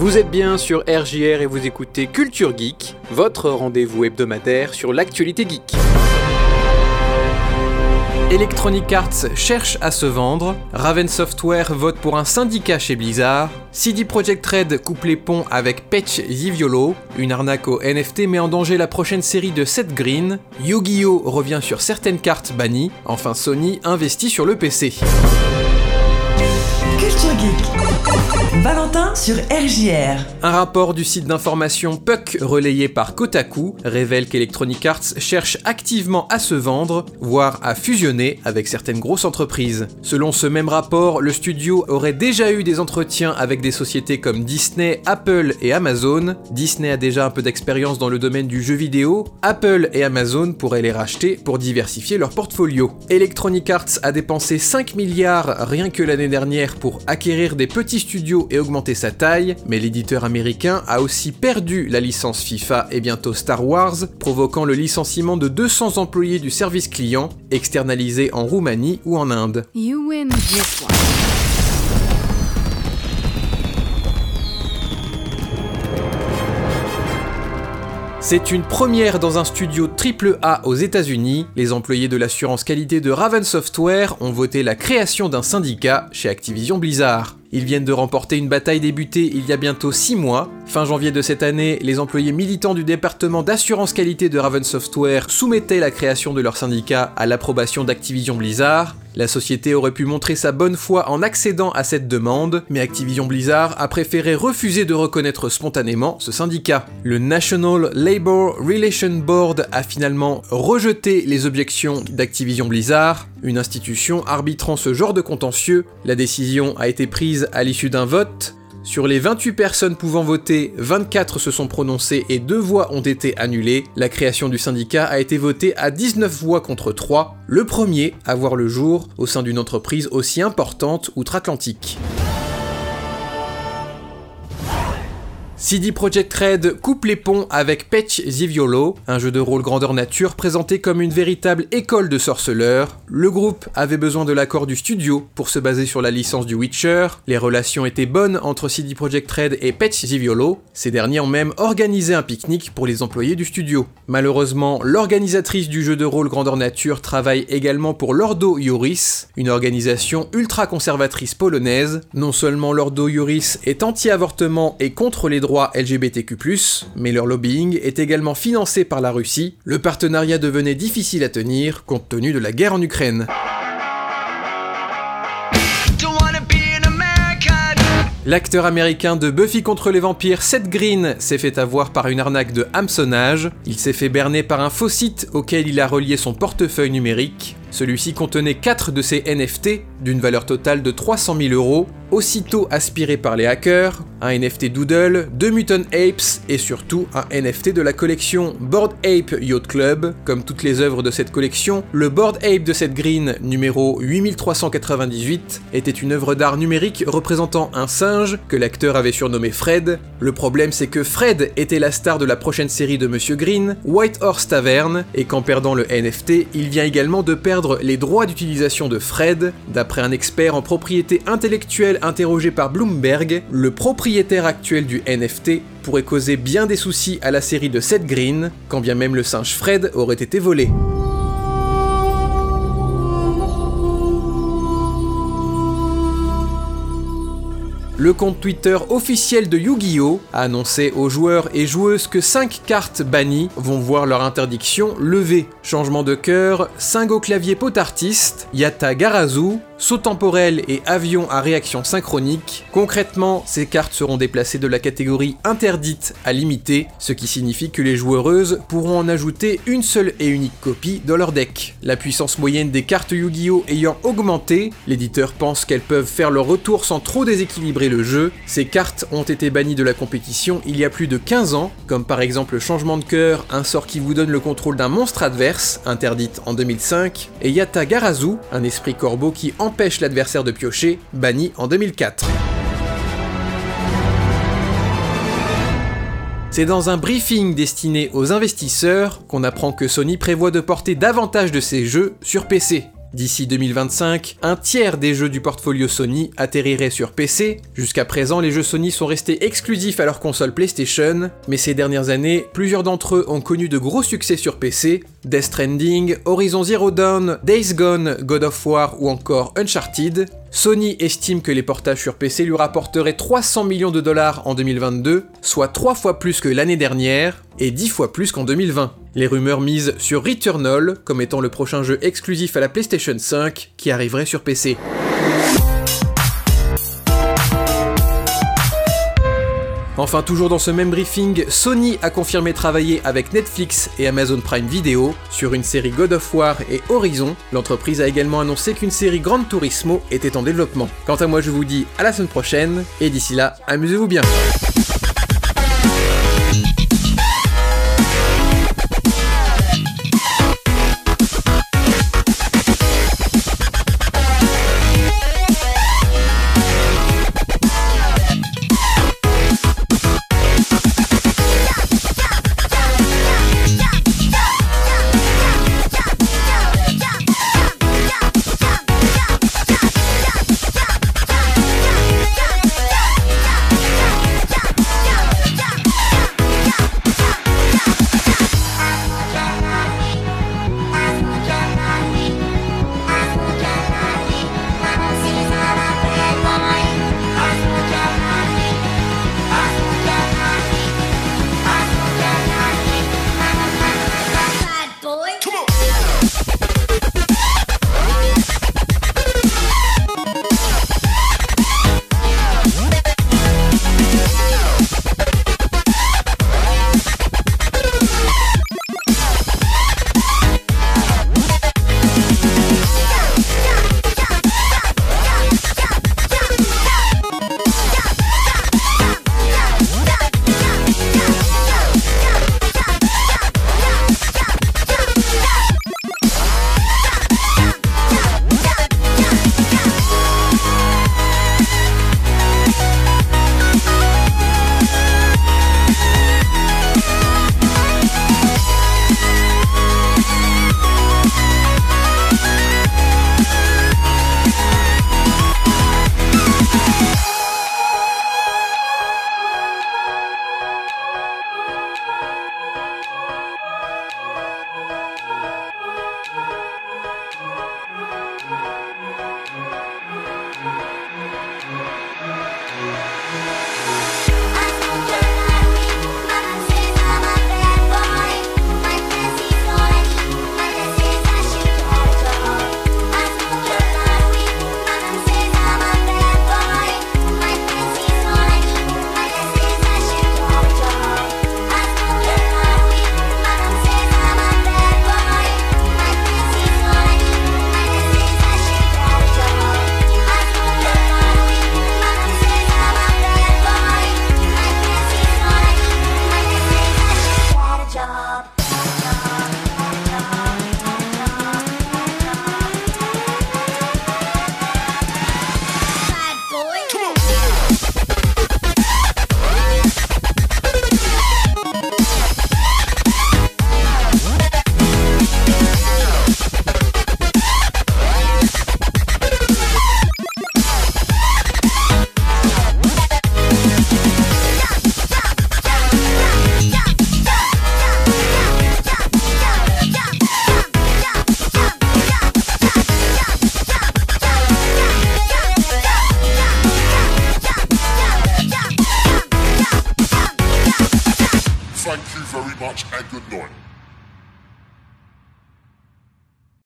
Vous êtes bien sur RJR et vous écoutez Culture Geek, votre rendez-vous hebdomadaire sur l'actualité geek. Electronic Arts cherche à se vendre, Raven Software vote pour un syndicat chez Blizzard, CD Projekt Red coupe les ponts avec Patch Ziviolo, une arnaque au NFT met en danger la prochaine série de Seth Green, Yu-Gi-Oh! revient sur certaines cartes bannies, enfin Sony investit sur le PC. Culture Geek. Valentin sur RJR. Un rapport du site d'information Puck relayé par Kotaku révèle qu'Electronic Arts cherche activement à se vendre, voire à fusionner avec certaines grosses entreprises. Selon ce même rapport, le studio aurait déjà eu des entretiens avec des sociétés comme Disney, Apple et Amazon. Disney a déjà un peu d'expérience dans le domaine du jeu vidéo. Apple et Amazon pourraient les racheter pour diversifier leur portfolio. Electronic Arts a dépensé 5 milliards rien que l'année dernière pour acquérir des petits studios et augmenter sa taille, mais l'éditeur américain a aussi perdu la licence FIFA et bientôt Star Wars, provoquant le licenciement de 200 employés du service client, externalisés en Roumanie ou en Inde. C'est une première dans un studio AAA aux États-Unis. Les employés de l'assurance qualité de Raven Software ont voté la création d'un syndicat chez Activision Blizzard. Ils viennent de remporter une bataille débutée il y a bientôt 6 mois. Fin janvier de cette année, les employés militants du département d'assurance qualité de Raven Software soumettaient la création de leur syndicat à l'approbation d'Activision Blizzard. La société aurait pu montrer sa bonne foi en accédant à cette demande, mais Activision Blizzard a préféré refuser de reconnaître spontanément ce syndicat. Le National Labor Relation Board a finalement rejeté les objections d'Activision Blizzard, une institution arbitrant ce genre de contentieux. La décision a été prise à l'issue d'un vote. Sur les 28 personnes pouvant voter, 24 se sont prononcées et 2 voix ont été annulées. La création du syndicat a été votée à 19 voix contre 3, le premier à voir le jour au sein d'une entreprise aussi importante outre-Atlantique. CD Projekt Red coupe les ponts avec Patch Ziviolo, un jeu de rôle grandeur nature présenté comme une véritable école de sorceleurs. Le groupe avait besoin de l'accord du studio pour se baser sur la licence du Witcher. Les relations étaient bonnes entre CD Projekt Red et Patch Ziviolo. Ces derniers ont même organisé un pique-nique pour les employés du studio. Malheureusement, l'organisatrice du jeu de rôle grandeur nature travaille également pour Lordo Iuris, une organisation ultra conservatrice polonaise. Non seulement Lordo Iuris est anti-avortement et contre les droits LGBTQ+, mais leur lobbying est également financé par la Russie. Le partenariat devenait difficile à tenir compte tenu de la guerre en Ukraine. L'acteur américain de Buffy contre les vampires, Seth Green, s'est fait avoir par une arnaque de hameçonnage. Il s'est fait berner par un faux site auquel il a relié son portefeuille numérique. Celui-ci contenait 4 de ses NFT d'une valeur totale de 300 000 euros, aussitôt aspiré par les hackers, un NFT Doodle, deux Mutant Apes et surtout un NFT de la collection Board Ape Yacht Club. Comme toutes les œuvres de cette collection, le Board Ape de cette green numéro 8398 était une œuvre d'art numérique représentant un singe que l'acteur avait surnommé Fred. Le problème c'est que Fred était la star de la prochaine série de Monsieur Green, White Horse Tavern, et qu'en perdant le NFT, il vient également de perdre les droits d'utilisation de Fred. D'après un expert en propriété intellectuelle interrogé par Bloomberg, le propriétaire actuel du NFT pourrait causer bien des soucis à la série de Seth Green, quand bien même le singe Fred aurait été volé. Le compte Twitter officiel de Yu-Gi-Oh! a annoncé aux joueurs et joueuses que 5 cartes bannies vont voir leur interdiction levée. Changement de cœur, Singo clavier pot artiste, Yata Garazu, saut temporel et avion à réaction synchronique. Concrètement, ces cartes seront déplacées de la catégorie interdite à limitée, ce qui signifie que les joueuses pourront en ajouter une seule et unique copie dans leur deck. La puissance moyenne des cartes Yu-Gi-Oh! ayant augmenté, l'éditeur pense qu'elles peuvent faire leur retour sans trop déséquilibrer le jeu. Ces cartes ont été bannies de la compétition il y a plus de 15 ans, comme par exemple le changement de cœur, un sort qui vous donne le contrôle d'un monstre adverse, interdite en 2005, et Yata Garazu, un esprit corbeau qui empêche l'adversaire de piocher, banni en 2004. C'est dans un briefing destiné aux investisseurs qu'on apprend que Sony prévoit de porter davantage de ses jeux sur PC. D'ici 2025, un tiers des jeux du portfolio Sony atterriraient sur PC. Jusqu'à présent, les jeux Sony sont restés exclusifs à leur console PlayStation, mais ces dernières années, plusieurs d'entre eux ont connu de gros succès sur PC. Death Stranding, Horizon Zero Dawn, Days Gone, God of War ou encore Uncharted. Sony estime que les portages sur PC lui rapporteraient 300 millions de dollars en 2022, soit 3 fois plus que l'année dernière, et 10 fois plus qu'en 2020. Les rumeurs misent sur Returnal comme étant le prochain jeu exclusif à la PlayStation 5 qui arriverait sur PC. Enfin, toujours dans ce même briefing, Sony a confirmé travailler avec Netflix et Amazon Prime Video sur une série God of War et Horizon. L'entreprise a également annoncé qu'une série Gran Turismo était en développement. Quant à moi, je vous dis à la semaine prochaine, et d'ici là, amusez-vous bien. Much and good night.